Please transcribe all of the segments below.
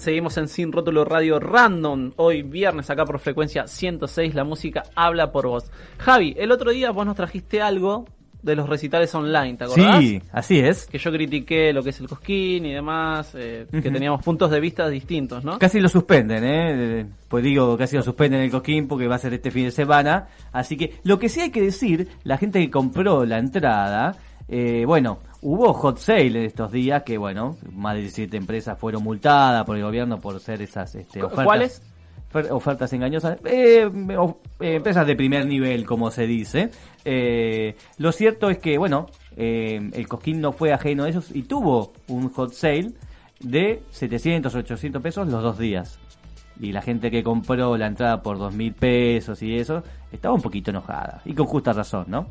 Seguimos en Sin Rótulo Radio Random. Hoy viernes acá por frecuencia 106. La música habla por vos. Javi, el otro día vos nos trajiste algo de los recitales online, ¿te acordás? Sí, así es. Que yo critiqué lo que es el cosquín y demás, eh, que teníamos puntos de vista distintos, ¿no? Casi lo suspenden, ¿eh? Pues digo, casi lo suspenden el Cosquín porque va a ser este fin de semana. Así que lo que sí hay que decir, la gente que compró la entrada, eh, bueno, hubo hot sale en estos días que, bueno, más de 17 empresas fueron multadas por el gobierno por ser esas este, ofertas. ¿Cuáles? Ofer- Ofertas engañosas. Eh, eh, empresas de primer nivel, como se dice. Eh, lo cierto es que, bueno, eh, el Cosquín no fue ajeno a ellos y tuvo un hot sale de 700, 800 pesos los dos días. Y la gente que compró la entrada por dos mil pesos y eso, estaba un poquito enojada. Y con justa razón, ¿no?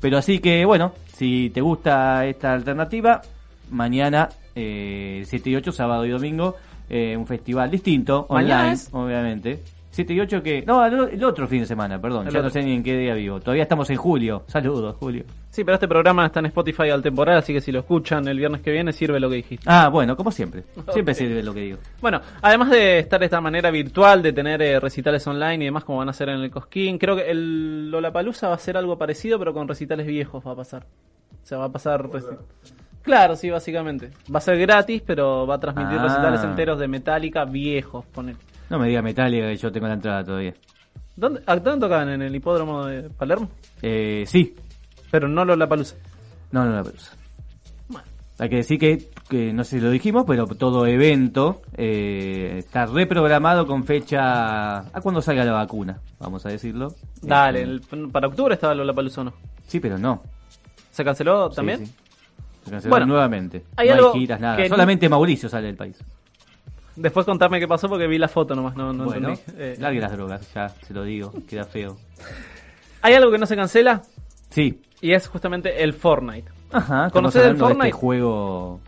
Pero así que, bueno, si te gusta esta alternativa, mañana, eh, 7 y 8, sábado y domingo, eh, un festival distinto, ¿Mañana online, obviamente. 7 y 8 que... No, el, otro fin de semana, perdón. El ya no sé ni en qué día vivo. Todavía estamos en julio. Saludos, Julio. Sí, pero este programa está en Spotify al temporal, así que si lo escuchan el viernes que viene sirve lo que dijiste. Ah, bueno, como siempre. Siempre sirve lo que digo. Bueno, además de estar de esta manera virtual, de tener eh, recitales online y demás como van a ser en el Cosquín, creo que el Lollapalooza va a ser algo parecido, pero con recitales viejos va a pasar. O sea, va a pasar... Claro, sí, básicamente. Va a ser gratis, pero va a transmitir Ah. recitales enteros de Metallica viejos, ponele. No me diga Metallica que yo tengo la entrada todavía. ¿Dónde, ¿A dónde tocaban? ¿En el hipódromo de Palermo? Eh, sí. Pero no Lollapalooza. No, no la. Bueno. Hay que decir que, que no sé si lo dijimos, pero todo evento eh, está reprogramado con fecha a cuando salga la vacuna, vamos a decirlo. Dale, Eh, el- para octubre estaba Lollapalooza, ¿o ¿no? Sí, pero no. ¿Se canceló Sí, también? sí. Se canceló Bueno, nuevamente. hay no algo hay giras, nada. que- Solamente Mauricio sale del país. Después contame qué pasó porque vi la foto nomás, no, no bueno, entendí. Eh, largue las drogas, ya se lo digo, queda feo. ¿Hay algo que no se cancela? Sí. Y es justamente el Fortnite. Ajá, ¿Conocés el hablando de Fortnite? este juego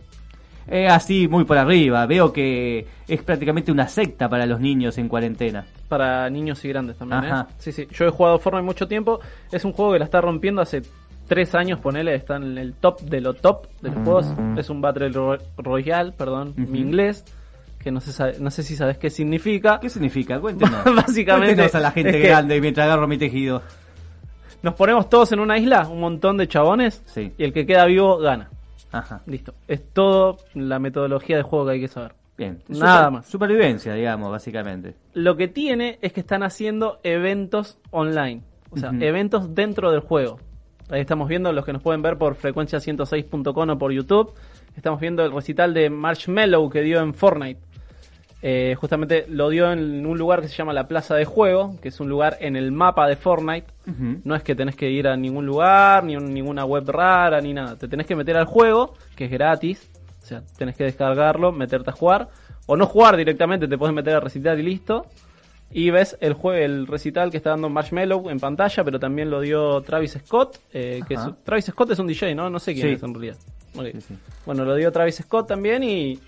eh, así muy por arriba. Veo que es prácticamente una secta para los niños en cuarentena. Para niños y grandes también, Ajá. ¿eh? Sí, sí. Yo he jugado Fortnite mucho tiempo. Es un juego que la está rompiendo hace tres años, ponele. Está en el top de lo top de los juegos. Es un Battle Ro- Royale, perdón, mi inglés. Que no sé, sabe- no sé si sabes qué significa. ¿Qué significa? Cuéntenos. Básicamente, Cuéntenos a la gente es que- grande mientras agarro mi tejido. Nos ponemos todos en una isla, un montón de chabones. Sí. Y el que queda vivo gana. Ajá. Listo. Es todo la metodología de juego que hay que saber. Bien. Nada más. Supervivencia, digamos, básicamente. Lo que tiene es que están haciendo eventos online. O sea, eventos dentro del juego. Ahí estamos viendo los que nos pueden ver por frecuencia106.com o por YouTube. Estamos viendo el recital de Marshmallow que dio en Fortnite. Eh, justamente lo dio en un lugar que se llama la Plaza de Juego, que es un lugar en el mapa de Fortnite. No es que tenés que ir a ningún lugar, ni un- ninguna web rara, ni nada. Te tenés que meter al juego, que es gratis. O sea, tenés que descargarlo, meterte a jugar. O no jugar directamente, te puedes meter a recitar y listo. Y ves el jue- el recital que está dando Marshmallow en pantalla, pero también lo dio Travis Scott. eh, que es- Travis Scott es un DJ, ¿no? No sé quién Sí. es en realidad. Ok. Sí, sí. Bueno, lo dio Travis Scott también y...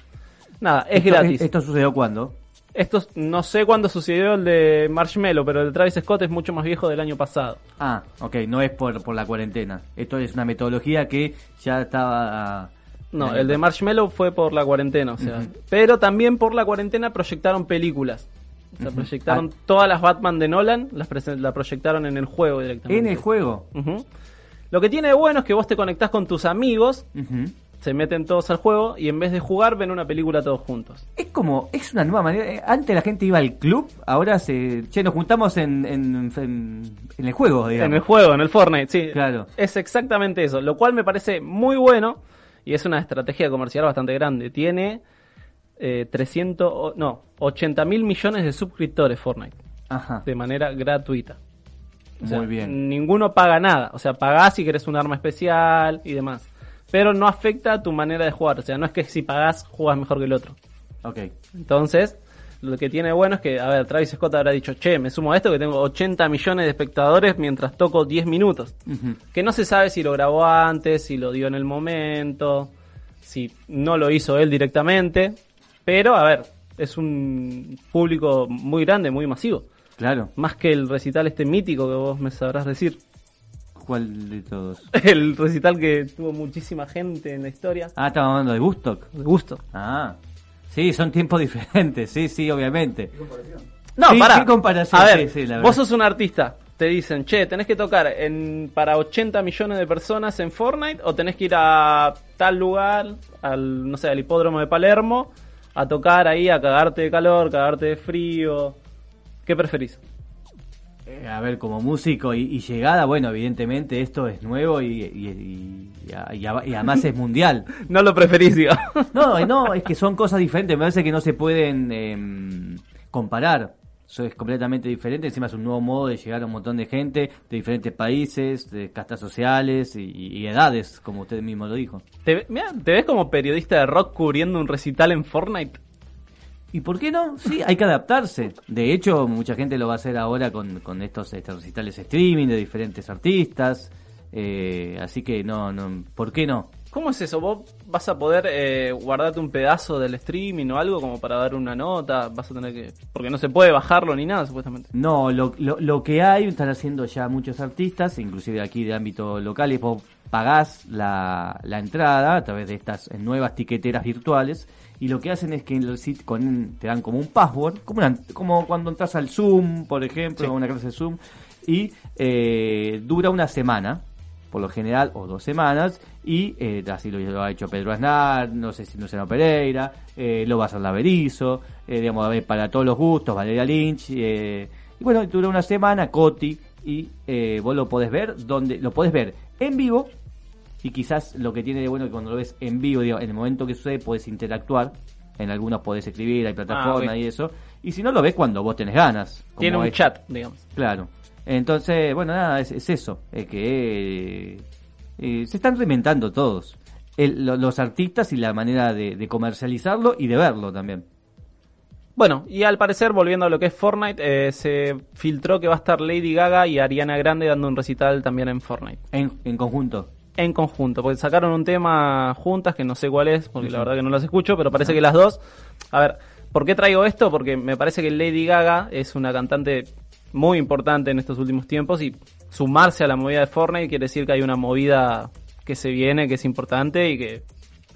Nada, es Esto- gratis. ¿Esto sucedió cuándo? Esto no sé cuándo sucedió el de Marshmallow, pero el de Travis Scott es mucho más viejo del año pasado. Ah, ok, no es por, por la cuarentena. Esto es una metodología que ya estaba... No, el de Marshmallow fue por la cuarentena, o sea. Pero también por la cuarentena proyectaron películas. O sea, proyectaron Ah. todas las Batman de Nolan, las la proyectaron en el juego directamente. En el juego. Lo que tiene de bueno es que vos te conectás con tus amigos. Se meten todos al juego y en vez de jugar ven una película todos juntos. Es como, es una nueva manera. eh, Antes la gente iba al club, ahora se. Che, nos juntamos en, en, en, en el juego, digamos. En el juego, en el Fortnite, sí. Claro. Es exactamente eso, lo cual me parece muy bueno y es una estrategia comercial bastante grande. Tiene eh, 300, o- no, 80 mil millones de suscriptores Fortnite Ajá. de manera gratuita. O sea, Muy bien. Ninguno paga nada. O sea, pagás si querés un arma especial y demás. Pero no afecta a tu manera de jugar. O sea, no es que si pagás jugás mejor que el otro. Ok. Entonces, lo que tiene bueno es que, a ver, Travis Scott habrá dicho, che, me sumo a esto que tengo 80 millones de espectadores mientras toco 10 minutos. Que no se sabe si lo grabó antes, si lo dio en el momento, si no lo hizo él directamente. Pero, a ver, es un público muy grande, muy masivo. Claro. Más que el recital este mítico que vos me sabrás decir. ¿Cuál de todos? El recital que tuvo muchísima gente en la historia. Ah, estamos hablando de Woodstock. De gusto. Ah. Sí, son tiempos diferentes, sí, sí, obviamente. No, Sí, para. ¿qué comparación? A ver, Sí, sí, la verdad. vos sos un artista. Te dicen, che, tenés que tocar en, para 80 millones de personas en Fortnite o tenés que ir a tal lugar, al, no sé, al hipódromo de Palermo, a tocar ahí, a cagarte de calor, cagarte de frío. ¿Qué preferís? Eh, a ver, como músico y, y llegada, bueno, evidentemente esto es nuevo y, y- y- además es mundial. No lo preferís, digamos. No, no, es que son cosas diferentes, me parece que no se pueden em, comparar. Eso es completamente diferente, encima es un nuevo modo de llegar a un montón de gente de diferentes países, de castas sociales y, y edades, como usted mismo lo dijo. ¿Te, mirá, ¿Te ves como periodista de rock cubriendo un recital en Fortnite? ¿Y por qué no? Sí, hay que adaptarse. De hecho, mucha gente lo va a hacer ahora con, con estos, estos recitales streaming de diferentes artistas. eh, así que no, no, ¿por qué no? ¿Cómo es eso? ¿Vos vas a poder eh, guardarte un pedazo del streaming o algo como para dar una nota? Vas a tener que... Porque no se puede bajarlo ni nada, supuestamente. No, lo, lo, lo que hay, están haciendo ya muchos artistas, inclusive aquí de ámbito local, y vos pagás la, la entrada a través de estas eh, nuevas tiqueteras virtuales, y lo que hacen es que en el sit- con, te dan como un password, como, una- como cuando entras al Zoom, por ejemplo, Sí. a una clase de Zoom, y eh, dura una semana, por lo general, o dos semanas, y eh, así lo, lo ha hecho Pedro Aznar, no sé si Luciano Pereira, eh, lo va a hacer Laverizo, eh, digamos, a ver, para todos los gustos, Valeria Lynch, eh, y bueno, dura una semana, Coti, y eh, vos lo podés ver, donde lo podés ver en vivo, y quizás lo que tiene de bueno que cuando lo ves en vivo, digo, en el momento que sucede, puedes interactuar, en algunos podés escribir, hay plataformas Ah, y eso, y si no lo ves cuando vos tenés ganas. como Tiene un es- chat, digamos. Claro. Entonces, bueno, nada, es, es eso. Es que eh, eh, se están reinventando todos. El- lo- los artistas y la manera de, de comercializarlo y de verlo también. Bueno, y al parecer, volviendo a lo que es Fortnite, eh, se filtró que va a estar Lady Gaga y Ariana Grande dando un recital también en Fortnite. En, en conjunto. En conjunto, porque sacaron un tema juntas que no sé cuál es, porque la verdad que no las escucho, pero parece que las dos... A ver, ¿por qué traigo esto? Porque me parece que Lady Gaga es una cantante muy importante en estos últimos tiempos y sumarse a la movida de Fortnite quiere decir que hay una movida que se viene, que es importante y que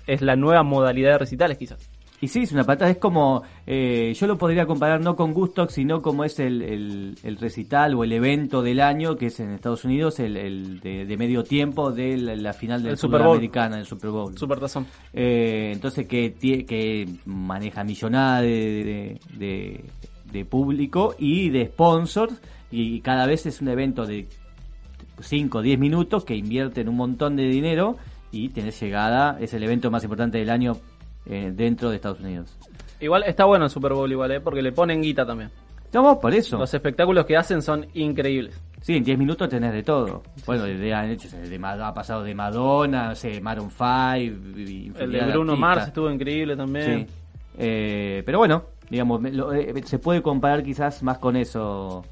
es la nueva modalidad de recitales quizás. Y sí, es una patada, es como, eh, yo lo podría comparar no con Gustock, sino como es el, el- el recital o el evento del año, que es en Estados Unidos, el, el de, de medio tiempo de la, la final del Super Bowl. americana, el Super Bowl. Super tazón. Eh, entonces que, que maneja millonada de, de, de- de público y de sponsors y cada vez es un evento de 5 o 10 minutos que invierten un montón de dinero y tenés llegada, es el evento más importante del año eh, dentro de Estados Unidos. Igual está bueno el Super Bowl igual, ¿eh? porque le ponen guita también. Estamos por eso. Los espectáculos que hacen son increíbles. Sí, en 10 minutos tenés de todo. Bueno, de, han hecho, de, Mad- ha pasado de Madonna, no sé, Maroon 5, y- y El de Bruno. Mars estuvo increíble también. Sí. Eh, pero bueno, digamos, lo- eh, se puede comparar quizás más con eso.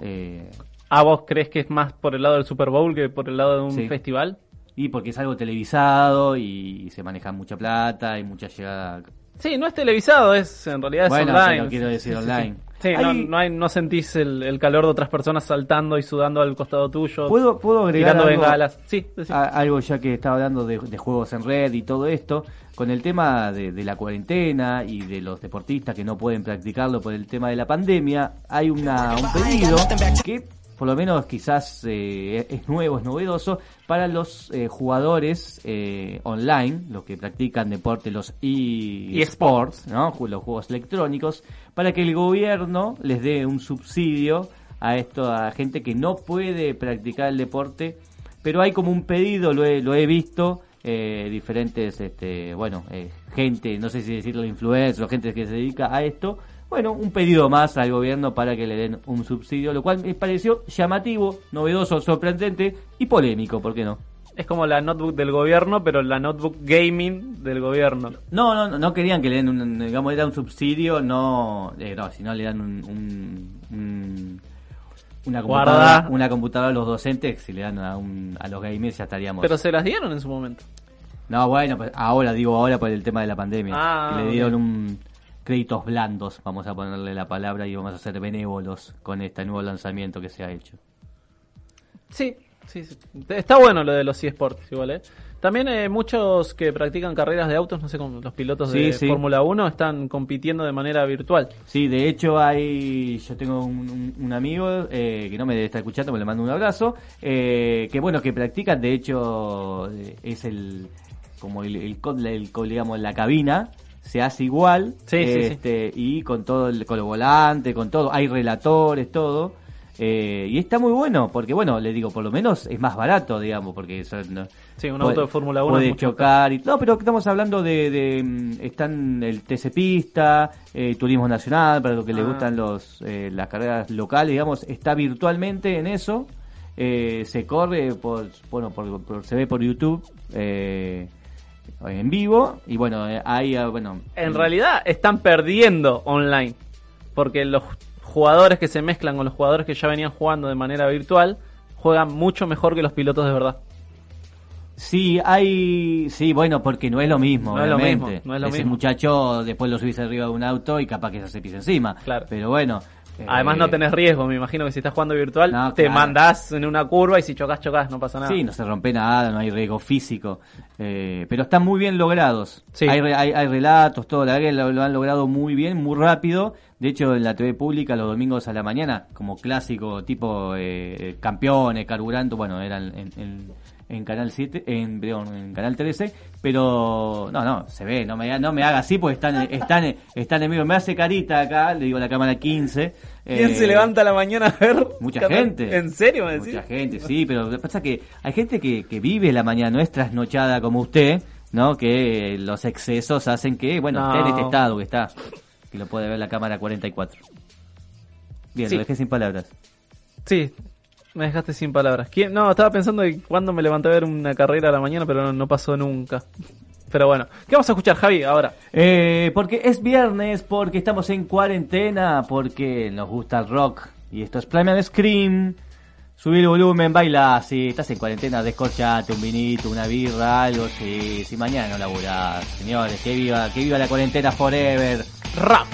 eh, ¿A vos crees que es más por el lado del Super Bowl que por el lado de un Sí. festival? Y porque es algo televisado y se maneja mucha plata y mucha llegada. Sí, no es televisado, es en realidad es Bueno, online. pero quiero decir Sí, sí, online. Sí, Sí, no, Hay- no, hay, no sentís el, el calor de otras personas saltando y sudando al costado tuyo. ¿Puedo, puedo agregar tirando algo, bengalas. Sí, decí. a- algo ya que estaba hablando de, de juegos en red y todo esto? Con el tema de, de la cuarentena y de los deportistas que no pueden practicarlo por el tema de la pandemia, hay una, un pedido que por lo menos quizás eh, es nuevo, es novedoso, para los eh, jugadores eh, online, los que practican deporte, los e- eSports, ¿no? Ju- los juegos electrónicos, para que el gobierno les dé un subsidio a esto a gente que no puede practicar el deporte, pero hay como un pedido, lo he, lo he visto, eh, diferentes, este, bueno, eh, gente, no sé si decirlo influencers o gente que se dedica a esto, bueno, un pedido más al gobierno para que le den un subsidio, lo cual me pareció llamativo, novedoso, sorprendente y polémico, ¿por qué no? es como la notebook del gobierno, pero la notebook gaming del gobierno. No, no, no querían que le den un, digamos, era un subsidio, no, eh, no, si no le dan un, un- un- una computadora, Guarda. una computadora a los docentes, si le dan a, un- a los gamers ya estaríamos. Pero se las dieron en su momento. No, bueno, pues ahora digo ahora por el tema de la pandemia, Ah, que le dieron un créditos blandos, vamos a ponerle la palabra y vamos a ser benévolos con este nuevo lanzamiento que se ha hecho. Sí, sí, sí. Está bueno lo de los eSports, igual, ¿eh? También eh, muchos que practican carreras de autos, no sé, como los pilotos Sí, de sí. Fórmula 1, están compitiendo de manera virtual. Sí, de hecho hay, yo tengo un, amigo eh, que no me estar escuchando, me le mando un abrazo, eh, que bueno, que practican, de hecho eh, es el, como el, el, el co- digamos, la cabina, se hace igual, Sí, sí, sí. este, y con todo, el, con los volantes, con todo, hay relatores, todo, eh, y está muy bueno, porque bueno, le digo, por lo menos es más barato, digamos, porque eso no- Sí, un puede- auto de Fórmula 1 puede chocar y no pero estamos hablando de, de, mm, están el TC Pista eh, Turismo Nacional para los que les Ah. gustan los eh, las carreras locales digamos está virtualmente en eso eh, se corre por bueno por, por- se ve por YouTube eh, en vivo y bueno eh, hay ah, bueno En realidad están perdiendo online. Porque los jugadores que se mezclan con los jugadores que ya venían jugando de manera virtual juegan mucho mejor que los pilotos de verdad. Sí, hay. Sí, bueno, porque no es lo mismo, No es lo mismo, no es lo Ese mismo. muchacho después lo subís arriba de un auto y capaz que se pisa encima. Claro. Pero bueno. Además eh, no tenés riesgo, me imagino que si estás jugando virtual No, te claro. mandás en una curva y si chocas, chocas, no pasa nada. Sí, no se rompe nada, no hay riesgo físico. eh, pero están muy bien logrados. Sí. Hay, hay, hay relatos, todo. La verdad lo, lo han logrado muy bien, muy rápido. De hecho, en la TV pública, los domingos a la mañana, como clásico, tipo eh, campeones, carburando, bueno, eran en, en, en Canal 7, en, perdón, en Canal 13. Pero, no, no, se ve, no me, no me haga así porque están, están, están en vivo. Me hace carita acá, le digo a la cámara 15. ¿Quién eh, se levanta a la mañana a ver? Mucha Canal- gente. ¿En serio me decís? Mucha gente, sí, pero lo que pasa es que hay gente que, que vive la mañana, no es trasnochada como usted, ¿no? Que los excesos hacen que, bueno, No. esté en este estado que está, que lo puede ver la cámara 44. Bien, Sí. lo dejé sin palabras. Sí, me dejaste sin palabras. ¿Quién? No, estaba pensando en cuándo me levanté a ver una carrera a la mañana, pero no, no pasó nunca. Pero bueno, ¿qué vamos a escuchar, Javi, ahora? Eh, porque es viernes, porque estamos en cuarentena, porque nos gusta el rock. Y esto es Primal Scream. Subir el volumen, baila. Si estás en cuarentena, descorchate un vinito, una birra, algo. Si, si mañana no laburás. Señores, que viva, que viva la cuarentena forever. Rap.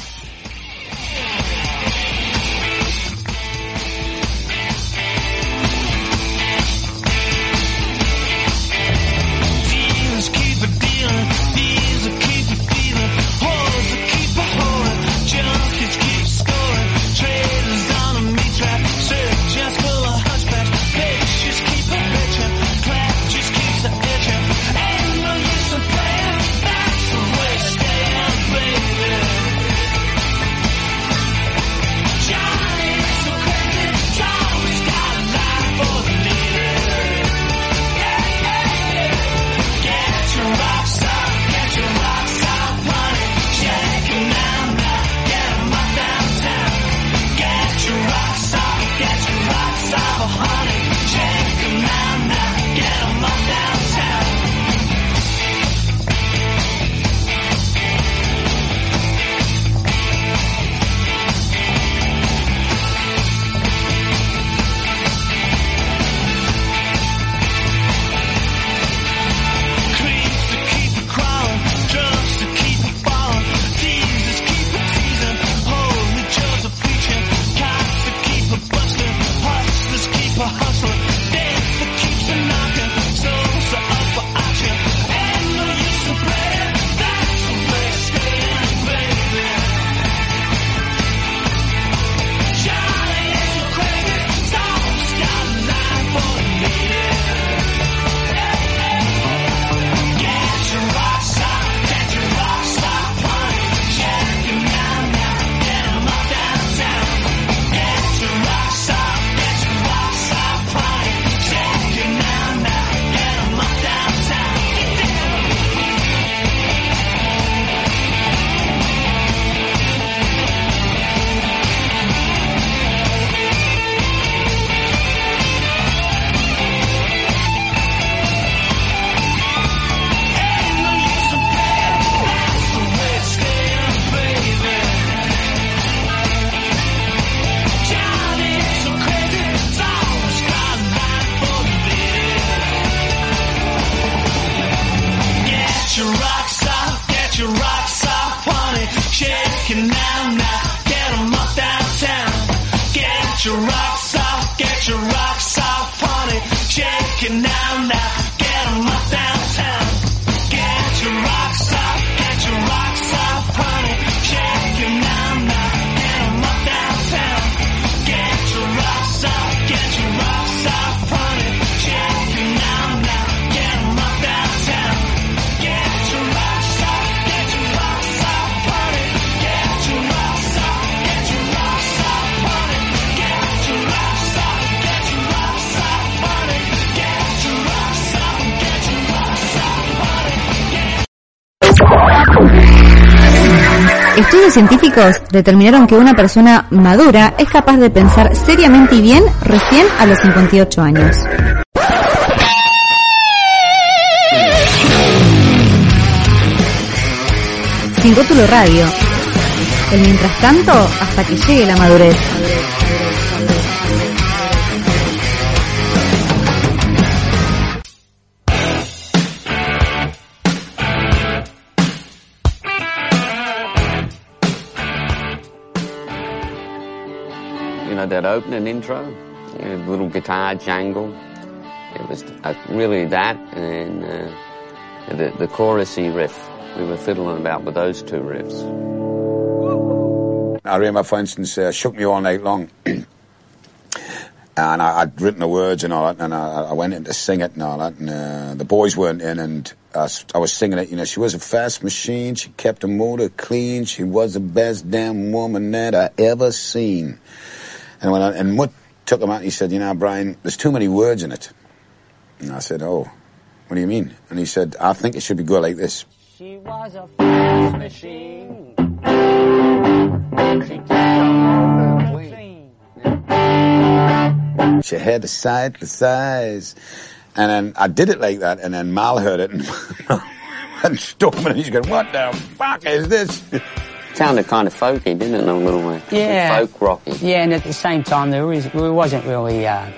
Estudios científicos determinaron que una persona madura es capaz de pensar seriamente y bien recién a los 58 años. Sin rótulo radio. El mientras tanto hasta que llegue la madurez. Know, that opening intro, the little guitar jangle. It was uh, really that and uh, the, the chorusy riff. We were fiddling about with those two riffs. I remember, for instance, uh, Shook Me All Night Long. and I, I'd written the words and all that, and I, I went in to sing it and all that, and uh, the boys weren't in, and I was singing it. You know, she was a fast machine, she kept her motor clean, she was the best damn woman that I ever seen. And when I, and Mutt took him out, he said, you know, Brian, there's too many words in it. And I said, oh, what do you mean? And he said, I think it should be go like this. She was a fast machine. She kept her. She had the side the size. And then I did it like that, and then Mal heard it and, and stopped me, and he's going, what the fuck is this? It sounded kind of folky, didn't it, in a little way? Yeah. Folk rocky. Yeah, and at the same time, there, is, there wasn't really uh,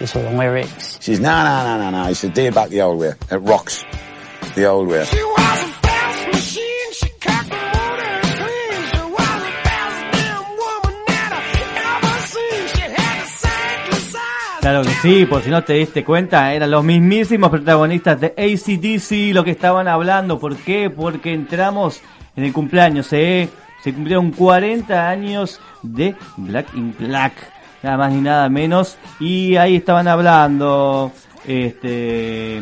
the sort of lyrics. She says, no, no, no, no, no. He said, do it back the old way. It rocks. The old way. Claro que sí, por si no te diste cuenta, eran los mismísimos protagonistas de ACDC lo que estaban hablando. ¿Por qué? Porque entramos en el cumpleaños, ¿eh? se cumplieron 40 años de Black in Black, nada más ni nada menos. Y ahí estaban hablando este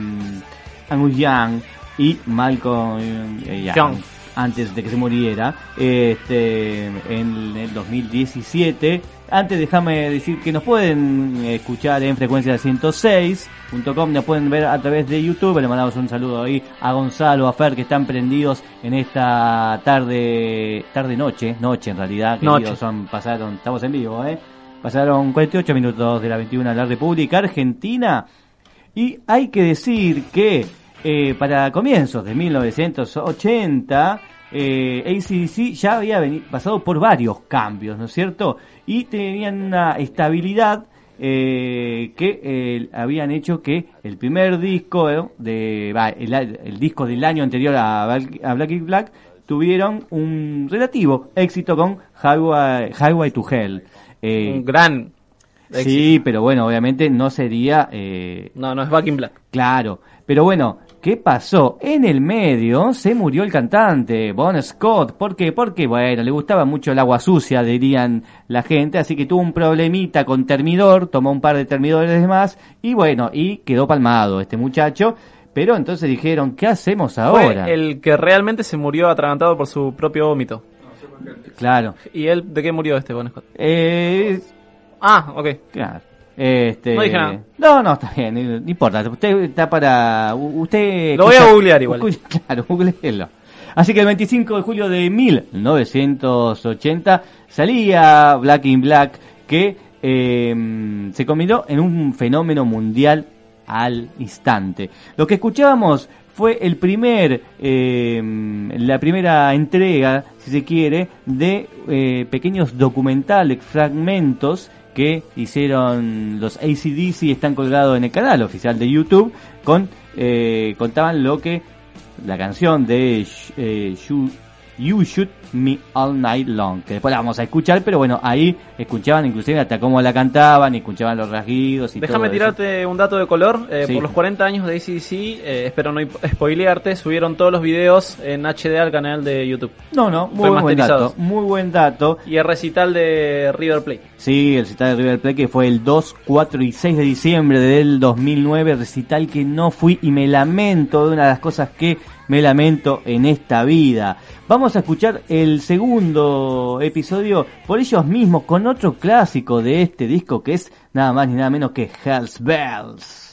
Angus Young y Malcolm eh, Young. antes de que se muriera, este, en el 2017. Antes déjame decir que nos pueden escuchar en frecuencia 106.com, nos pueden ver a través de YouTube, le mandamos un saludo ahí a Gonzalo, a Fer, que están prendidos en esta tarde, tarde noche, noche en realidad, Noche. queridos, son, pasaron, estamos en vivo, eh. Pasaron 48 minutos de la 21 a la República Argentina y hay que decir que eh, para comienzos de 1980, eh, ACDC ya había pasado por varios cambios, ¿no es cierto? Y tenían una estabilidad eh, que habían hecho que el primer disco eh, de va, el, el disco del año anterior a, a Black is Black tuvieron un relativo éxito con Highway, Highway to Hell. Eh, Un gran Sí, pero bueno, obviamente no sería eh, No, no es Back in Black. Claro, pero bueno, ¿qué pasó? En el medio se murió el cantante, Bon Scott. ¿Por qué? Porque, bueno, le gustaba mucho el agua sucia, dirían la gente, así que tuvo un problemita con termidor, tomó un par de termidores más y bueno, y quedó palmado este muchacho. Pero entonces dijeron, ¿qué hacemos ahora? Fue el que realmente se murió atragantado por su propio vómito. Claro. ¿Y él de qué murió este Bon Scott? Eh, Ah, ok. Claro. Este, No dije nada. No, no, está bien, no, no importa. Usted está para. Usted. Lo voy a googlear igual. Claro, googleelo. Así que el 25 de julio de 1980 salía Black in Black que eh, se convirtió en un fenómeno mundial al instante. Lo que escuchábamos fue el primer, eh, la primera entrega, si se quiere, de eh, pequeños documentales, fragmentos que hicieron los ACDC están colgados en el canal oficial de YouTube con eh, contaban lo que la canción de eh, Shoo- You Shoot Me All Night Long, que después la vamos a escuchar, pero bueno, ahí escuchaban inclusive hasta cómo la cantaban, y escuchaban los rasguidos y Déjame todo eso. tirarte un dato de color. Eh, Sí. Por los 40 años de ACDC, eh, espero no spoilearte, subieron todos los videos en HD al canal de YouTube. No, no, muy buen dato, muy buen dato. Y el recital de River Plate. Sí, el recital de River Plate que fue el 2, 4 y 6 de diciembre del 2009, recital que no fui y me lamento de una de las cosas que me lamento en esta vida. Vamos a escuchar el segundo episodio por ellos mismos con otro clásico de este disco que es nada más ni nada menos que Hell's Bells.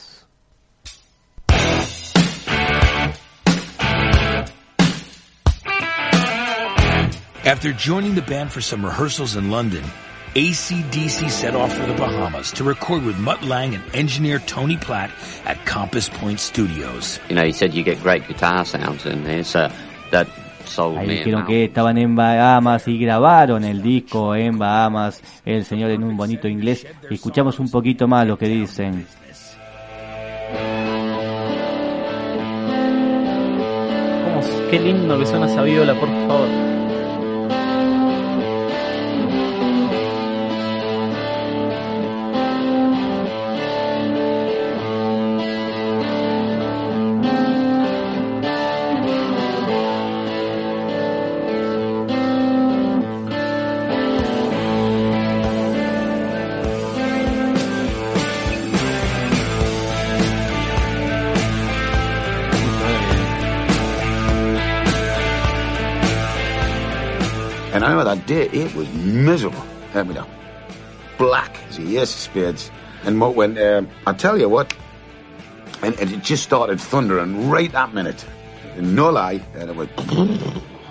After joining the band for some rehearsals in London, ACDC set off for the Bahamas to record with Mutt Lang and engineer Tony Platt at Compass Point Studios. You know, he said you get great guitar sounds in there, so that sold Ahí me. dijeron que estaban en Bahamas y grabaron el disco en Bahamas, el señor en un bonito inglés. Escuchamos un poquito más lo que dicen. ¿Cómo, qué lindo que suena esa viola, por favor. I remember that day, it was miserable. I mean, black as a ace of spades. And Mutt went, um, I tell you what, and, and it just started thundering right that minute. No lie. And it went,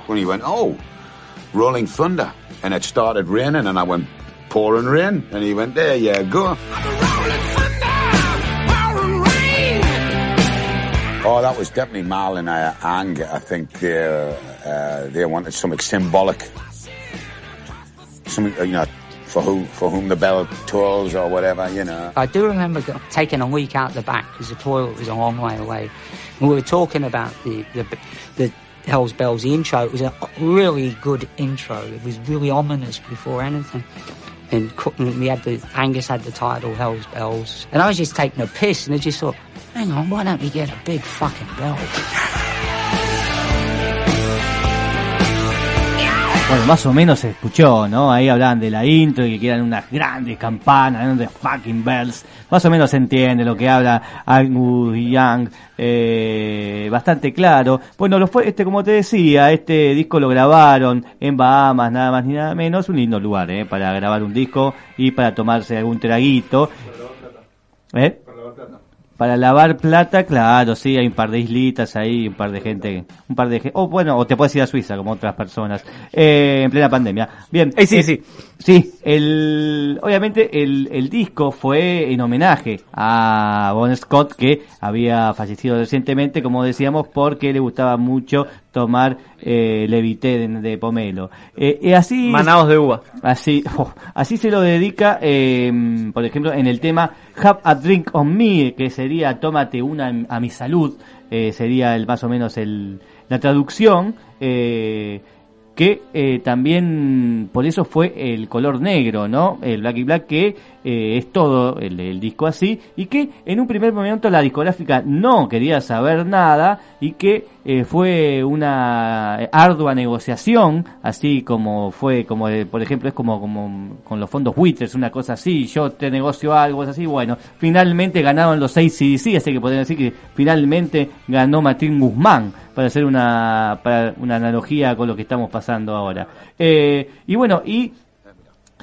when he went, oh, rolling thunder. And it started raining, and I went, pouring rain. And he went, there you go. Oh, that was definitely Mal and uh, Ang. I think they uh, they wanted something symbolic, uh, you know, for who for whom the bell tolls or whatever, you know. I do remember taking a week out the back because the toilet was a long way away. And we were talking about the, the, the Hell's Bells, the intro. It was a really good intro. It was really ominous before anything. And we had the, Angus had the title Hell's Bells. And I was just taking a piss and I just thought, hang on, why don't we get a big fucking bell? Bueno, más o menos se escuchó, ¿no? Ahí hablaban de la intro y que quieran unas grandes campanas, de fucking bells. Más o menos se entiende lo que habla Angus Young, eh, bastante claro. Bueno, lo fue, este, como te decía, este disco lo grabaron en Bahamas, nada más ni nada menos. Un lindo lugar, ¿eh? Para grabar un disco y para tomarse algún traguito. ¿Eh? Para lavar plata, claro, sí, hay un par de islitas ahí, un par de gente, un par de gente, o bueno, o te puedes ir a Suiza como otras personas, eh, en plena pandemia. Bien, Eh, sí, eh, sí. Sí, el, obviamente el, el disco fue en homenaje a Bon Scott que había fallecido recientemente, como decíamos, porque le gustaba mucho tomar eh, levité de, de pomelo. Eh, y así Manaos de uva. Así, oh, así se lo dedica, eh, por ejemplo, en el tema Have a Drink on Me, que sería Tómate una a mi salud, eh, sería el más o menos el, la traducción, eh, que eh, también por eso fue el color negro, ¿no? El Black y Black que eh, es todo el, el disco así y que en un primer momento la discográfica no quería saber nada y que eh, fue una ardua negociación, así como fue, como eh, por ejemplo es como, como con los fondos buitres, una cosa así, yo te negocio algo, es así, bueno, finalmente ganaron los seis CDC, así que podemos decir que finalmente ganó Martín Guzmán, para hacer una, para una analogía con lo que estamos pasando ahora. Eh, y bueno, y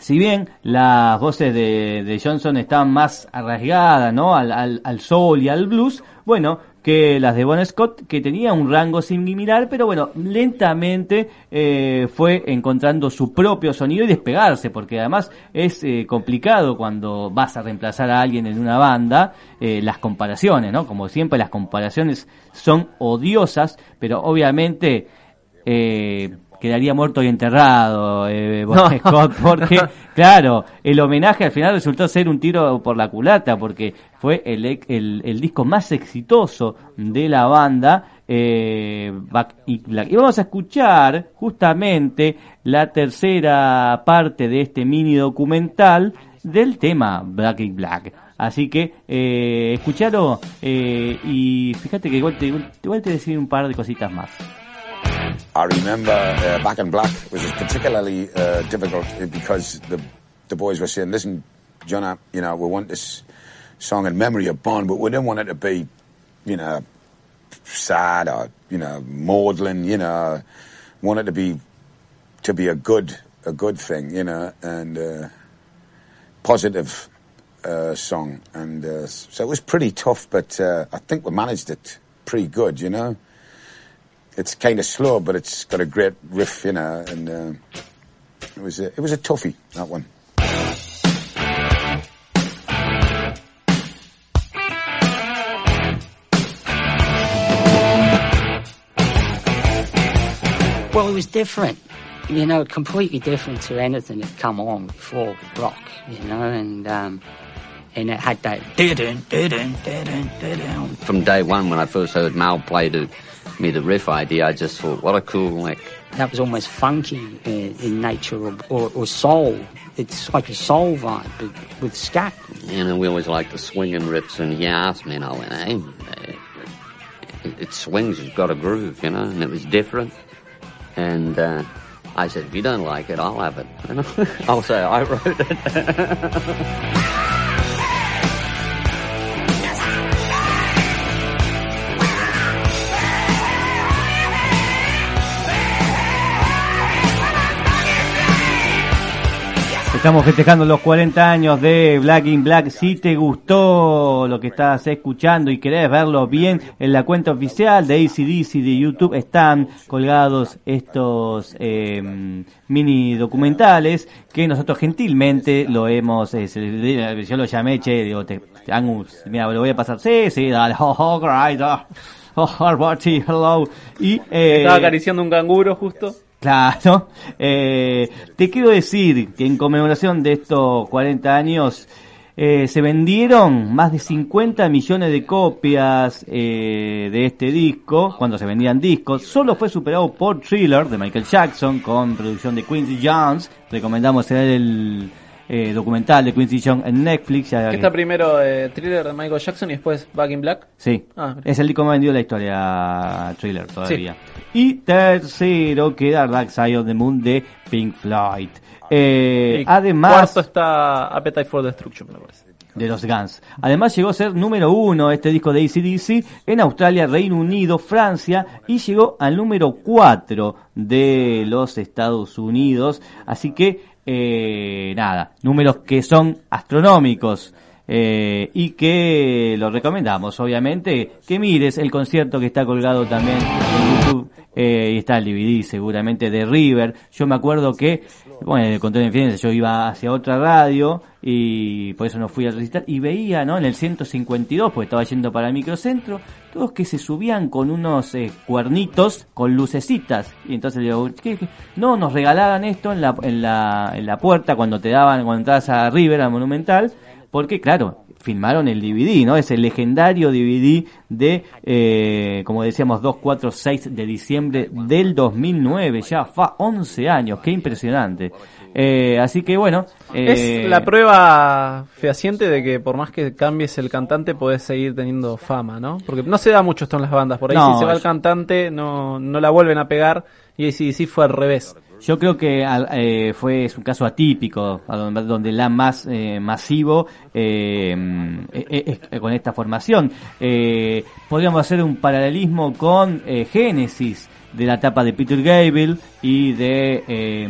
si bien las voces de, Johnson estaban más arraigadas ¿no? al, al, al y al blues, bueno, que las de Bon Scott, que tenía un rango similar, pero bueno, lentamente eh, fue encontrando su propio sonido y despegarse, porque además es eh, complicado cuando vas a reemplazar a alguien en una banda, eh, las comparaciones, ¿no? Como siempre, las comparaciones son odiosas, pero obviamente eh, quedaría muerto y enterrado eh, No. Scott, porque, claro, el homenaje al final resultó ser un tiro por la culata, porque fue el, el, el disco más exitoso de la banda, eh, Back in Black. Y vamos a escuchar justamente la tercera parte de este mini documental del tema Black in Black. Así que, eh, escuchalo eh, y fíjate que igual te, igual te decir un par de cositas más. I remember uh, Back in Black was particularly uh, difficult because the the boys were saying, "Listen, John, you know, we want this song in memory of Bond, but we didn't want it to be, you know, sad or you know, maudlin. You know, want it to be to be a good a good thing, you know, and uh, positive uh, song. And uh, so it was pretty tough, but uh, I think we managed it pretty good, you know." It's kind of slow, but it's got a great riff, you know, and uh, it was a, it was a toughie that one. Well, it was different, you know, completely different to anything that come on before with rock, you know, and um, and it had that From day one, when I first heard Mal play to me the riff idea, I just thought, what a cool lick. That was almost funky in, in nature or, or, or soul. It's like a soul vibe but with scat. You know, we always like the swinging riffs, and he asked me, and I went, hey, it, it swings, it's got a groove, you know, and it was different. And uh, I said, if you don't like it, I'll have it. I'll say I wrote it. Estamos festejando los 40 años de Black in Black. Si te gustó lo que estás escuchando y querés verlo bien, en la cuenta oficial de ACDC de YouTube están colgados estos eh, mini documentales que nosotros gentilmente lo hemos, eh, yo lo llamé, che, digo, te, Angus, mira, lo voy a pasar, sí, sí, dale, oh, oh, great, oh, oh, hello, y, eh, Estaba acariciando un canguro justo. Claro. Eh, te quiero decir que en conmemoración de estos 40 años eh, se vendieron más de 50 millones de copias eh, de este disco, cuando se vendían discos. Solo fue superado por Thriller de Michael Jackson con producción de Quincy Jones. Recomendamos el eh, documental de Quincy Jones en Netflix. ya que- está primero eh, Thriller de Michael Jackson y después Back in Black. Sí, Ah, es el disco más vendido de la historia Thriller todavía. Y tercero queda Dark Side of the Moon de Pink Floyd. Eh, además Cuarto está Appetite for Destruction, me parece. de los Guns. Además llegó a ser número uno este disco de ACDC en Australia, Reino Unido, Francia y llegó al número cuatro de los Estados Unidos. Así que, eh, nada, números que son astronómicos. eh, y que lo recomendamos, obviamente, que mires el concierto que está colgado también en YouTube eh, y está el DVD seguramente de River. Yo me acuerdo que, bueno, con toda infidencia, yo iba hacia otra radio y por eso no fui a recitar y veía, ¿no? En el 152, porque estaba yendo para el microcentro, todos que se subían con unos eh, cuernitos con lucecitas y entonces le digo, ¿qué, no, nos regalaban esto en la, en la, en la puerta cuando te daban, cuando entrabas a River, al Monumental, porque claro, filmaron el DVD, ¿no? Es el legendario DVD de, eh, como decíamos, 2, 4, 6 de diciembre del 2009, ya fa 11 años, qué impresionante. Eh, así que bueno, eh, Es la prueba fehaciente de que por más que cambies el cantante podés seguir teniendo fama, ¿no? Porque no se da mucho esto en las bandas. Por ahí No, si se va el cantante no, no la vuelven a pegar y sí, sí fue al revés. Yo creo que eh, fue es un caso atípico, donde, la más eh, masivo eh, eh, eh, eh, con esta formación. Eh, podríamos hacer un paralelismo con Genesis, de la etapa de Peter Gabriel y de, eh,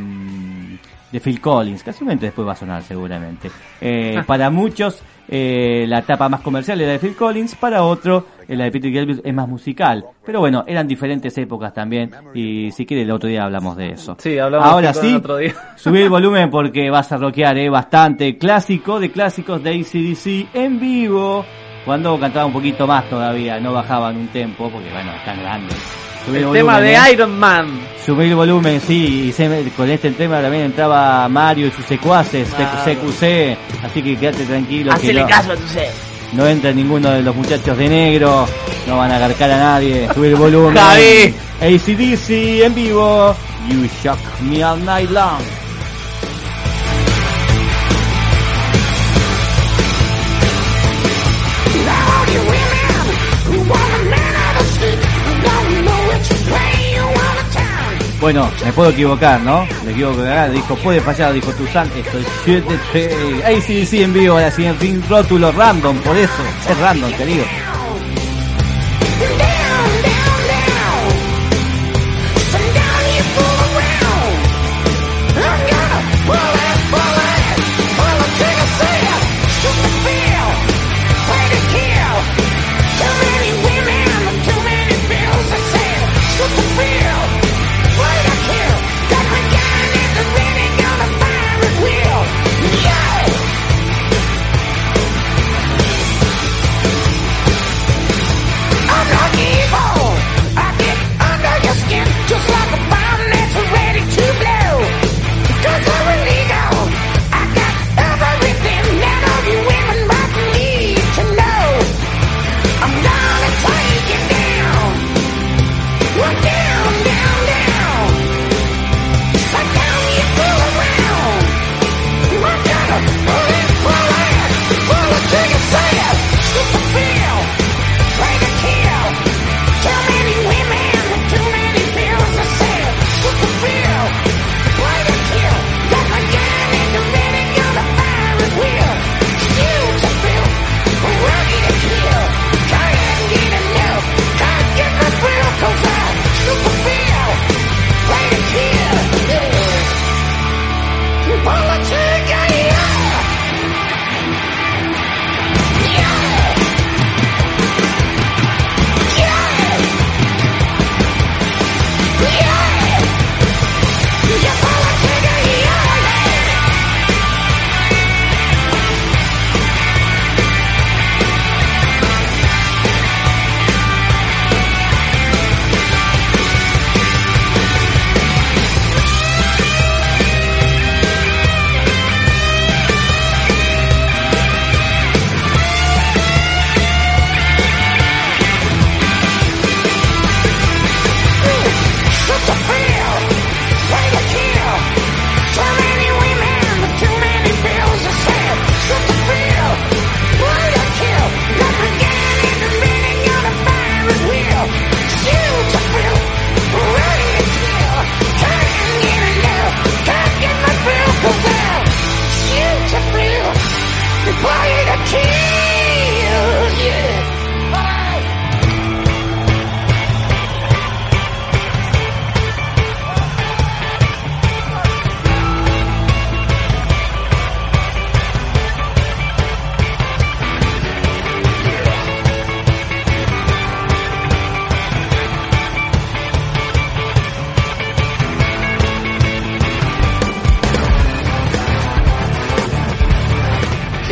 de Phil Collins. Casi después va a sonar seguramente. Eh, para muchos eh, la etapa más comercial era de Phil Collins, para otro la de Peter Gabriel es más musical. Pero bueno, eran diferentes épocas también y si quiere el otro día hablamos de eso. Sí, hablamos Ahora sí, el otro día. subí el volumen porque vas a rockear eh, bastante. Clásico de clásicos de ACDC en vivo. Cuando cantaba un poquito más todavía, no bajaban un tempo porque bueno, están grandes. Subí El volumen, tema de eh. Iron Man. Subí el volumen, sí, y se- con este tema también entraba Mario y sus secuaces, Claro. CQC, así que quédate tranquilo. que Hacele no, caso a tu ser. No entra ninguno de los muchachos de negro, no van a agarcar a nadie, subí el volumen. ACDC en vivo, You Shock Me All Night Long. Bueno, me puedo equivocar, ¿no? Me equivoco dijo, puede fallar, dijo Tuzán, esto es 7 ACDC en vivo, ahora sin fin rótulo random, por eso, es random, querido.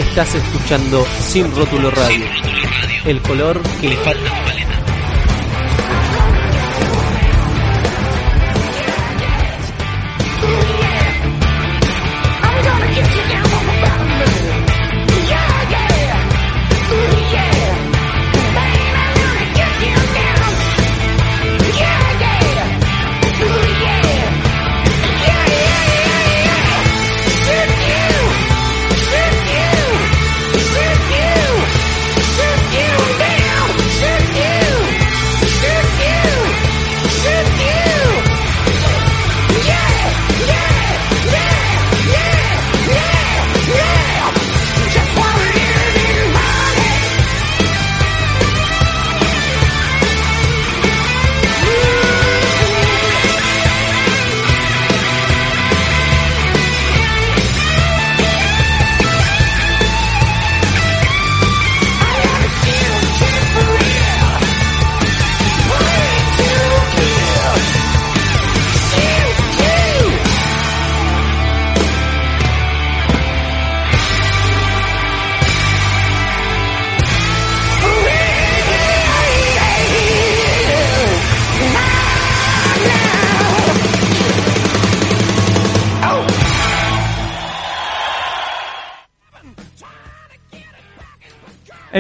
Estás escuchando Sin Rótulo Radio. El color que le falta a tu.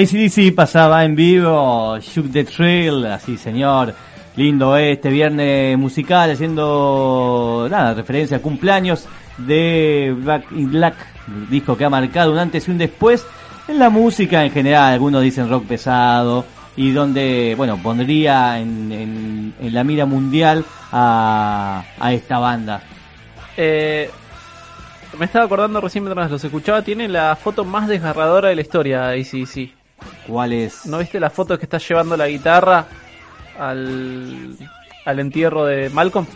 ACDC pasaba en vivo, Shook the Thrill, así señor, lindo este viernes musical, haciendo nada, referencia a cumpleaños de Black in Black, disco que ha marcado un antes y un después en la música en general, algunos dicen rock pesado, y donde, bueno, pondría en, en- la mira mundial a, esta banda. Eh, me estaba acordando recién mientras los escuchaba, tiene la foto más desgarradora de la historia, ACDC. ¿Cuál es? ¿No viste la foto que está llevando la guitarra al, al entierro de Malcolm?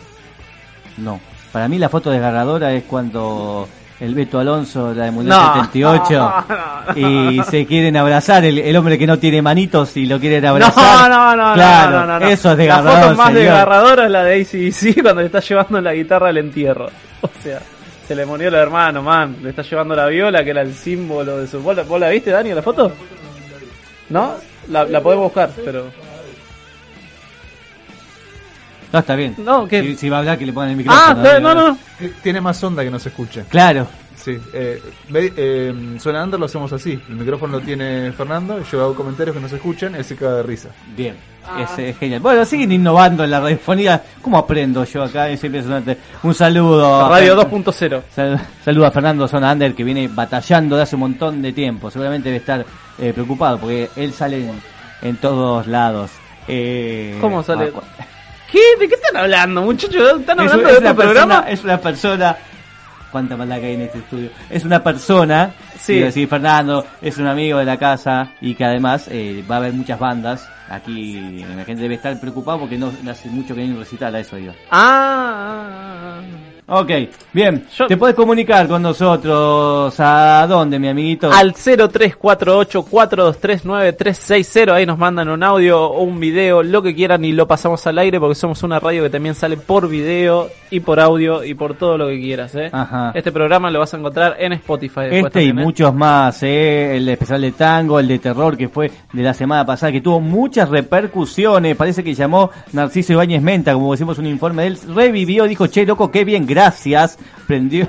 No. Para mí la foto desgarradora es cuando el Beto Alonso, la de Mundial No. 78, No, no, y se quieren abrazar, el, el hombre que no tiene manitos y lo quieren abrazar. No, no, no, claro, no, eso es La desgarrador, foto más señor. desgarradora es la de ACDC cuando le está llevando la guitarra al entierro. O sea, se le murió el hermano, man. Le está llevando la viola, que era el símbolo de su... ¿Vos la, vos la viste, Dani, la foto? ¿No? La, la podemos buscar, pero... No, está bien. No, que... Si, si va a hablar, que le pongan el Ah, micrófono. está- no, no. Tiene más onda que no se escuche. Claro. Sí. Eh, eh, suena Under lo hacemos así. El micrófono lo tiene Fernando. Yo hago comentarios que no se escuchan. Él se caga de risa. Bien. Es, es genial. Bueno, siguen innovando en la radiofonía. ¿Cómo aprendo yo acá? Es impresionante. Un saludo. Radio 2.0. Sal- saludo a Fernando Sonander que viene batallando de hace un montón de tiempo. Seguramente debe estar eh, preocupado porque él sale en, en todos lados. Eh, ¿Cómo sale? ah, ¿Qué? ¿De qué están hablando, muchachos? ¿Están es, hablando es de otro persona, programa? es una persona. Cuánta maldad que hay en este estudio. Es una persona, Sí. decir, Fernando, es un amigo de la casa y que además eh, va a haber muchas bandas. Aquí la gente debe estar preocupado porque no, hace mucho que hay un recital a eso, digo. Ah, Ok, bien. Te puedes comunicar con nosotros. ¿A dónde, mi amiguito? Al 0348-4239360, ahí nos mandan un audio o un video, lo que quieran y lo pasamos al aire porque somos una radio que también sale por video y por audio y por todo lo que quieras. ¿eh? Ajá. Este programa lo vas a encontrar en Spotify. después Este y también, ¿eh? muchos más, ¿eh? el especial de tango, el de terror que fue de la semana pasada, que tuvo muchas repercusiones. Parece que llamó Narciso Ibáñez Menta, como decimos un informe de él. Revivió, dijo, che, loco, qué bien, gracias. Prendió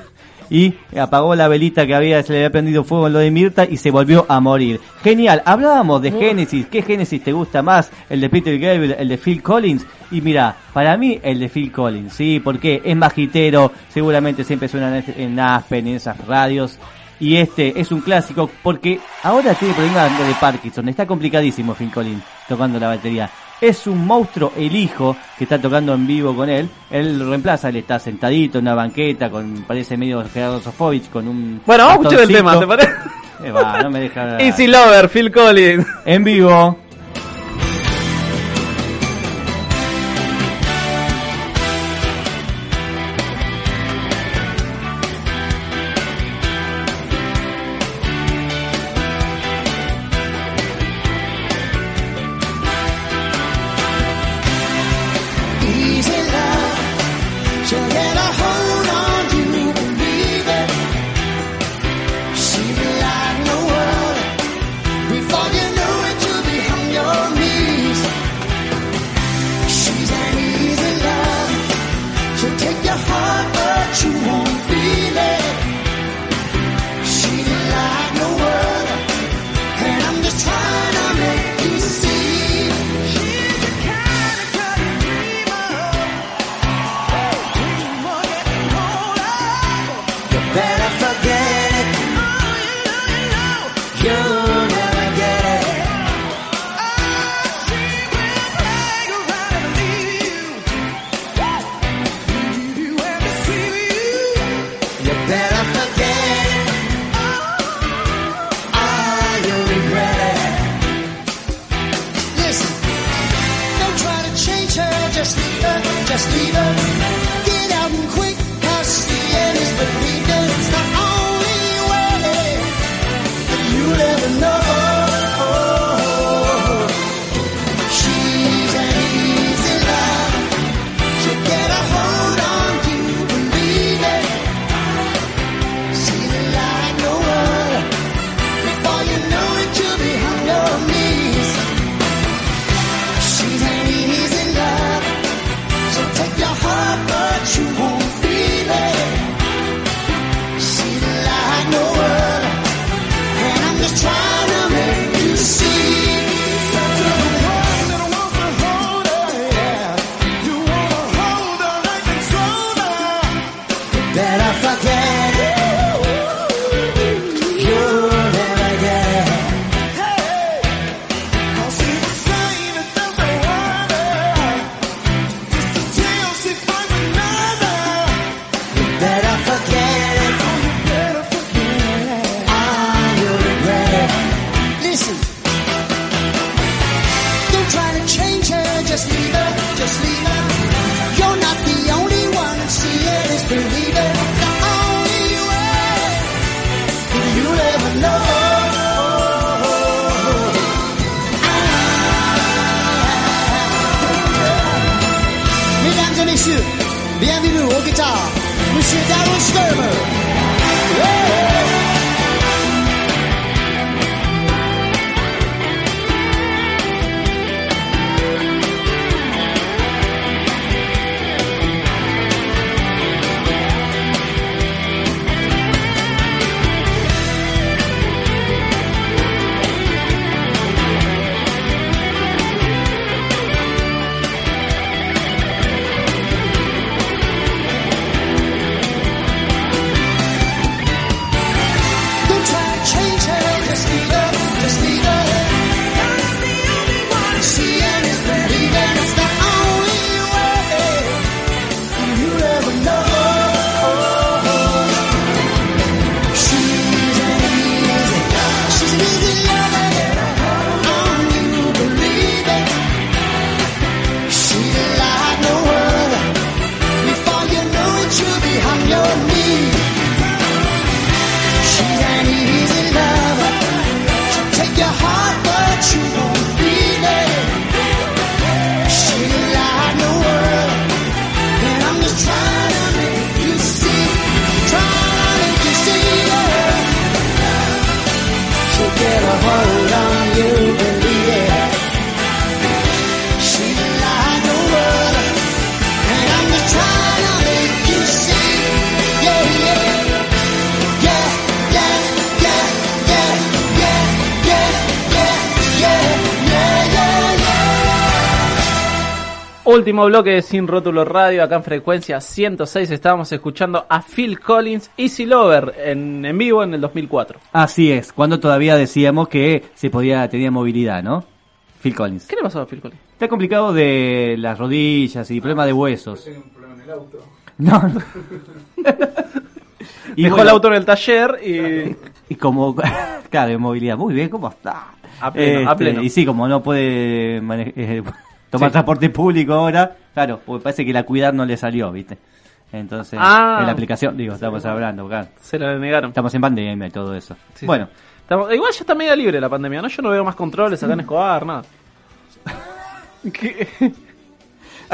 y apagó la velita que había, se le había prendido fuego en lo de Mirta y se volvió a morir. Genial, hablábamos de Génesis. ¿Qué Génesis te gusta más? ¿El de Peter Gabriel, el de Phil Collins? Y mira, para mí el de Phil Collins, ¿sí? Porque es magitero, seguramente siempre suena en, en Aspen, en esas radios. Y este es un clásico porque ahora tiene problemas de Parkinson. Está complicadísimo Phil Collins tocando la batería. Es un monstruo el hijo que está tocando en vivo con él. Él lo reemplaza, él está sentadito en una banqueta con parece medio Gerardo Sofovich con un Bueno, vamos a escuchar el tema. ¿te parece? Eh, va, no me deja. Easy Lover, Phil Collins. En vivo. Último bloque de Sin Rótulo Radio, acá en frecuencia 106 estábamos escuchando a Phil Collins, Easy Lover, en, en vivo en el 2004. Así es, cuando todavía decíamos que se podía tenía movilidad, ¿no? Phil Collins. ¿Qué le pasó a Phil Collins? Está complicado de las rodillas y problema de huesos. Tengo un problema en el auto. No, no. Y Dejó bueno, el auto en el taller y... Y como, claro, de movilidad, muy bien, ¿cómo está? A pleno, a Este, pleno. Y sí, como no puede mane- tomar Sí. transporte público ahora, claro, porque parece que la cuidar no le salió, ¿viste? Entonces, Ah. en la aplicación, digo, estamos hablando, claro. Se lo negaron. Estamos en pandemia y todo eso. Sí, bueno, Estamos- igual ya está media libre la pandemia, ¿no? Yo no veo más controles acá en Escobar, nada. ¿Qué?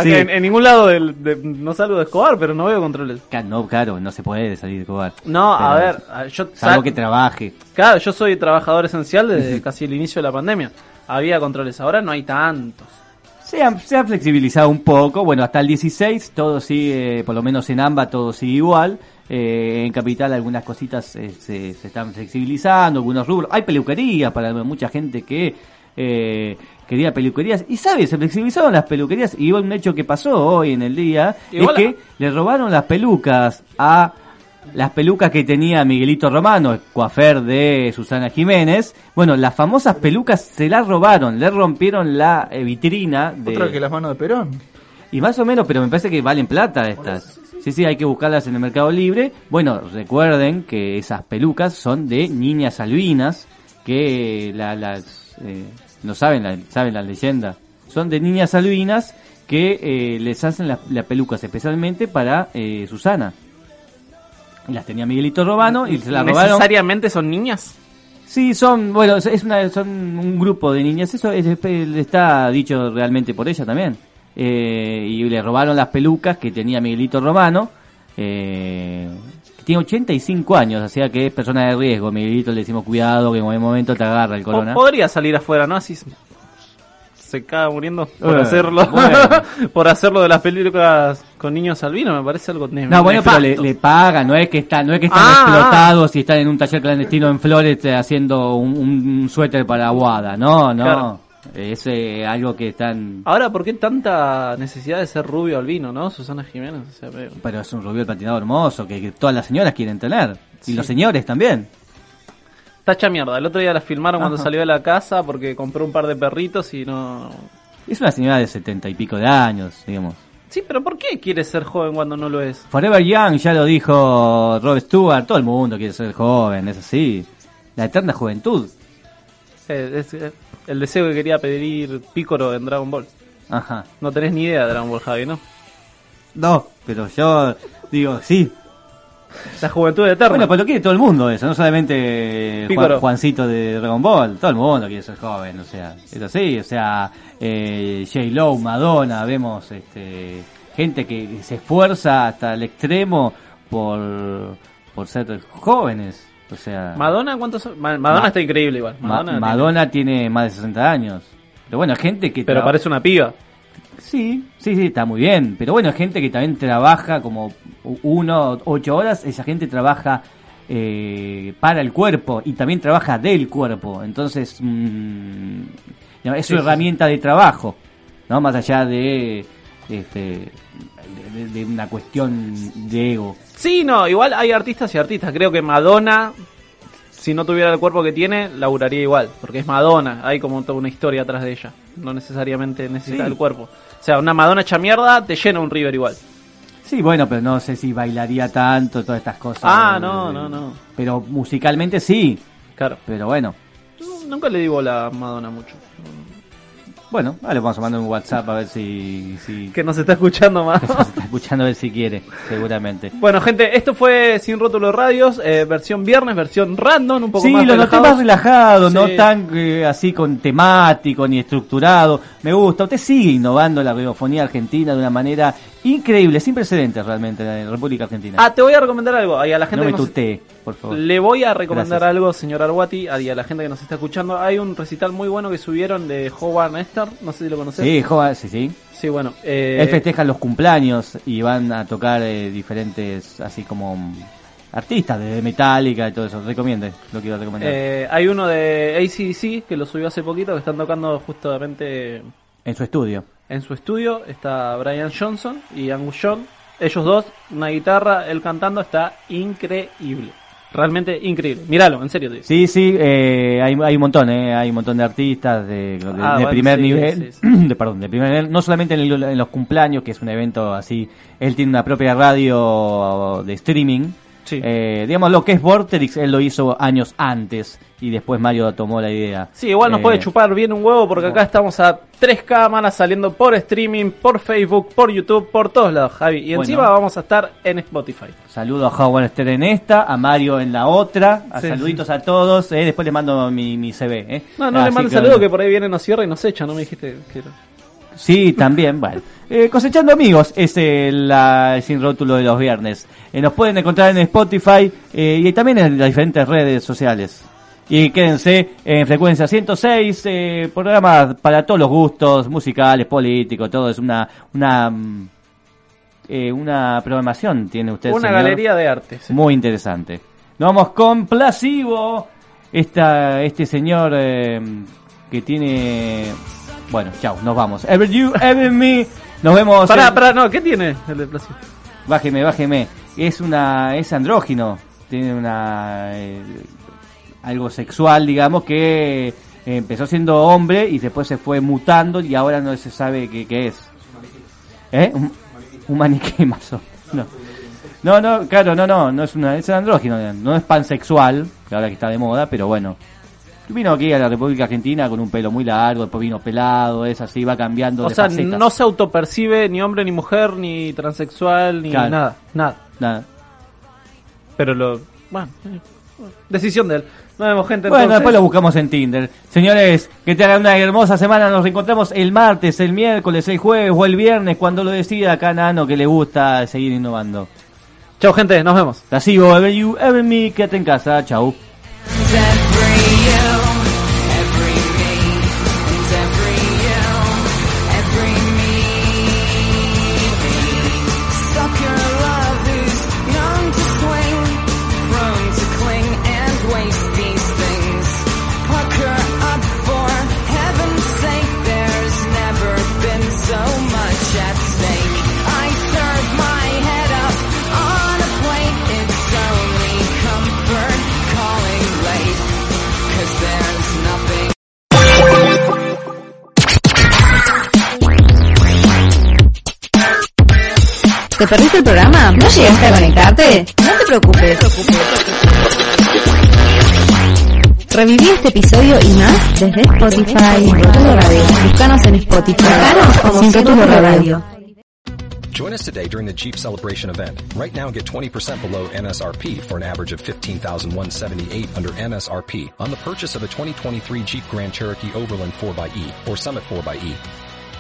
Sí. en, en ningún lado del, de- no salgo de Escobar, pero no veo controles. no, claro, no se puede salir de cobar. No, a ver, yo Salvo sal- que trabaje. Claro, yo soy trabajador esencial desde casi el inicio de la pandemia. Había controles, ahora no hay tantos. Se ha, se ha flexibilizado un poco, bueno, hasta el 16 todo sigue, por lo menos en AMBA todo sigue igual. Eh, en Capital algunas cositas eh, se, se están flexibilizando, algunos rubros. Hay peluquerías para mucha gente que eh, quería peluquerías. Y sabe, se flexibilizaron las peluquerías y un hecho que pasó hoy en el día es que le robaron las pelucas a las pelucas que tenía Miguelito Romano, el coafer de Susana Jiménez. Bueno, las famosas pelucas se las robaron, le rompieron la eh, vitrina de... Otra que las manos de Perón. Y más o menos, pero me parece que valen plata estas. Sí, sí, hay que buscarlas en el Mercado Libre. Bueno, recuerden que esas pelucas son de niñas albinas, que la, las, eh, no saben la, saben la leyenda. Son de niñas albinas que eh, les hacen las pelucas especialmente para Susana. Las tenía Miguelito Robano y se las robaron. ¿Necesariamente son niñas? Sí, son, bueno, es- una, son un grupo de niñas, eso es- es- está dicho realmente por ella también. Eh, y le robaron las pelucas que tenía Miguelito Romano, eh, que tiene 85 años, o sea que es persona de riesgo. Miguelito le decimos cuidado, que en algún momento te agarra el corona. podría salir afuera, ¿no? Así se- caga muriendo por Eh, hacerlo bueno. por hacerlo de las películas con niños albinos, me parece algo No, bueno, pero le, le pagan, no es que están, no es que están Ah, explotados y están en un taller clandestino en Flores eh, haciendo un, un suéter para Aguada, no, no. Claro. Es eh, algo que están Ahora, ¿por qué tanta necesidad de ser rubio albino, no? Susana Jiménez, o sea, veo. Pero es un rubio patinado hermoso que, que todas las señoras quieren tener. Sí. Y los señores también. Tacha mierda, el otro día la filmaron cuando salió de la casa porque compró un par de perritos y no... Es una señora de setenta y pico de años, digamos. Sí, pero ¿por qué quiere ser joven cuando no lo es? Forever Young, ya lo dijo Rob Stewart, todo el mundo quiere ser joven, es así. La eterna juventud. Es el deseo que quería pedir Pícoro en Dragon Ball. Ajá. No tenés ni idea de Dragon Ball, Javi, ¿no? No, pero yo digo, sí. La juventud eterna. Bueno, pues lo quiere todo el mundo eso, no solamente Juan-. Juancito de Dragon Ball, todo el mundo quiere ser joven, o sea, es así, o sea, eh, J-Lo, Madonna, vemos este, gente que se esfuerza hasta el extremo por, por ser jóvenes, o sea... Madonna, ¿cuántos son? Madonna Ma- está increíble igual. Ma- Madonna, Madonna, tiene... más de 60 años, pero bueno, gente que... Pero parece una piba. Sí, sí, sí, está muy bien. Pero bueno, gente que también trabaja como uno, ocho horas, esa gente trabaja eh, para el cuerpo y también trabaja del cuerpo. Entonces, mm, no, es su sí, herramienta de trabajo, ¿no? Más allá de, este, de, de- de una cuestión de ego. Sí, no, igual hay artistas y artistas. Creo que Madonna, si no tuviera el cuerpo que tiene, laburaría igual. Porque es Madonna, hay como toda una historia atrás de ella. No necesariamente necesita Sí. el cuerpo. O sea, una Madonna hecha mierda te llena un River igual. Sí, bueno, pero no sé si bailaría tanto, todas estas cosas. Ah, Eh, no, no, no. Pero musicalmente sí. Claro. Pero bueno. No, Nunca le digo la Madonna mucho. Bueno, vale, vamos a mandar un WhatsApp a ver si, si Que nos está escuchando más. está escuchando a ver si quiere, seguramente. Bueno, gente, esto fue Sin Rótulo Radios, eh, versión viernes, versión random, un poco Sí, más lo noté más relajado, no tan eh, así con temático ni estructurado. Me gusta. Usted sigue innovando la radiofonía argentina de una manera increíble, sin precedentes realmente en la República Argentina. Ah, te voy a recomendar algo. Y a la gente no me que nos- tutee, por favor. Le voy a recomendar Gracias. algo, señor Arwati, a, y a la gente que nos está escuchando. Hay un recital muy bueno que subieron de Howard Nestor, no sé si lo conoces. Sí, joven, sí, sí. Sí, bueno. eh, Él festeja los cumpleaños y van a tocar eh, diferentes, así como mm, artistas de Metallica y todo eso. Recomiende, lo quiero recomendar. eh, hay uno de ACDC que lo subió hace poquito, que están tocando justamente en su estudio. en su estudio. Está Brian Johnson y Angus Young. Ellos dos, una guitarra, él cantando, está increíble. Realmente increíble. Míralo, en serio digo. Sí, sí, eh, hay, hay un montón, eh, hay un montón de artistas de, de- Ah, de bueno, primer sí, nivel, sí, de, perdón, de primer nivel, no solamente en, el- en los cumpleaños, que es un evento así, él tiene una propia radio de streaming, Sí. Eh, digamos lo que es Vorterix, él lo hizo años antes y después Mario tomó la idea. Sí, igual nos Eh, puede chupar bien un huevo porque acá estamos a tres cámaras saliendo por streaming, por Facebook, por YouTube, por todos lados, Javi. Y Bueno. encima vamos a estar en Spotify. Saludo a Howard Stern en esta, a Mario en la otra, a Sí, saluditos a todos, eh, después le mando mi, mi CV. Eh. No, no le Así mandes que, saludo que por ahí viene, nos cierra y nos echa, no me dijiste que. Sí, también, bueno. Eh, cosechando amigos es el, la- el sin rótulo de los viernes. Eh, nos pueden encontrar en Spotify eh, y también en las diferentes redes sociales. Y quédense en frecuencia 106, eh, programa para todos los gustos, musicales, políticos, todo es una una mm, eh, una programación tiene usted. Una señor. galería de arte. sí. Muy interesante. Nos vamos con Placebo. Esta, este señor eh, que tiene. Bueno, chao, nos vamos. Ever you, ever me. Nos vemos. Pará, en- pará, no, ¿qué tiene el de? Bájeme, bájeme. Es una. Es andrógino. Tiene una. eh, algo sexual, digamos, que eh, empezó siendo hombre y después se fue mutando y ahora no se sabe qué, qué es. ¿Eh? Un, un maniquí mazo. No. No, no, claro, no, no, no es una, es andrógino, no es pansexual, que ahora que está de moda, pero bueno. Vino aquí a la República Argentina con un pelo muy largo, después vino pelado, es así, va cambiando O de sea, facetas. no se autopercibe ni hombre, ni mujer, ni transexual, ni Claro. nada, nada. Nada. Pero lo. Bueno, decisión de él. Nos vemos, gente. Bueno, entonces. después lo buscamos en Tinder. Señores, que te hagan una hermosa semana. Nos reencontramos el martes, el miércoles, el jueves o el viernes, cuando lo decida acá Nano, que le gusta seguir innovando. Chao, gente, nos vemos. Ever you, ever me, quédate en casa. Chau. ¿Te perdiste el programa? ¿No llegaste a conectarte? No te preocupes. Reviví este episodio y más desde Spotify. Búscanos en Spotify. Sin Rótulo Radio. Join us today during the Jeep Celebration event. Right now get 20% below MSRP for an average of 15178 under MSRP on the purchase of a 2023 Jeep Grand Cherokee Overland 4xE or Summit 4xE.